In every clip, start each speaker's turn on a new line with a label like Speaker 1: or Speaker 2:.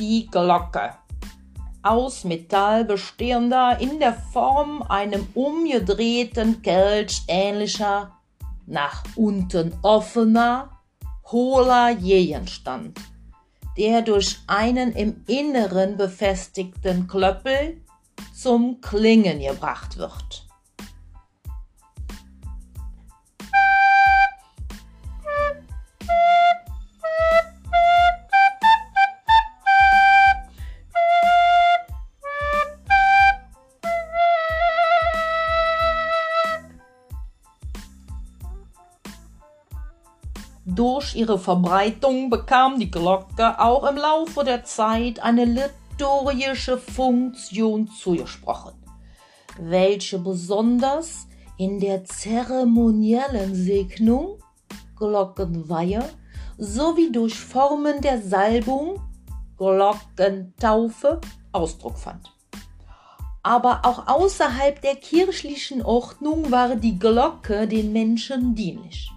Speaker 1: die Glocke. Aus Metall bestehender, in der Form einem umgedrehten Kelch ähnlicher, nach unten offener, hohler Gegenstand, der durch einen im Inneren befestigten Klöppel zum Klingen gebracht wird. Durch ihre Verbreitung bekam die Glocke auch im Laufe der Zeit eine liturgische Funktion zugesprochen, welche besonders in der zeremoniellen Segnung, Glockenweihe sowie durch Formen der Salbung, Glockentaufe Ausdruck fand. Aber auch außerhalb der kirchlichen Ordnung war die Glocke den Menschen dienlich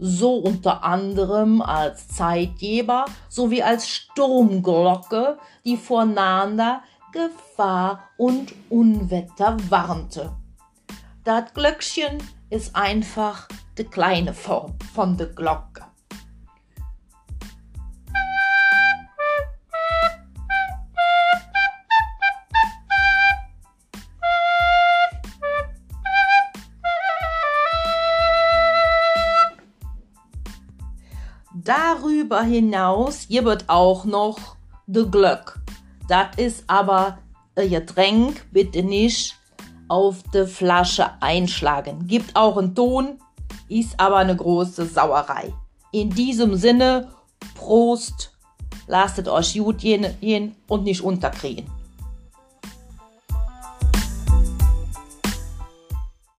Speaker 1: so unter anderem als Zeitgeber sowie als Sturmglocke, die vor nahender Gefahr und Unwetter warnte. Das Glöckchen ist einfach die kleine Form von der Glocke. Darüber hinaus gibt auch noch de Glöck. Das ist aber ein Getränk, bitte nicht auf die Flasche einschlagen. Gibt auch einen Ton, ist aber eine große Sauerei. In diesem Sinne, Prost, lasst euch gut gehen und nicht unterkriegen.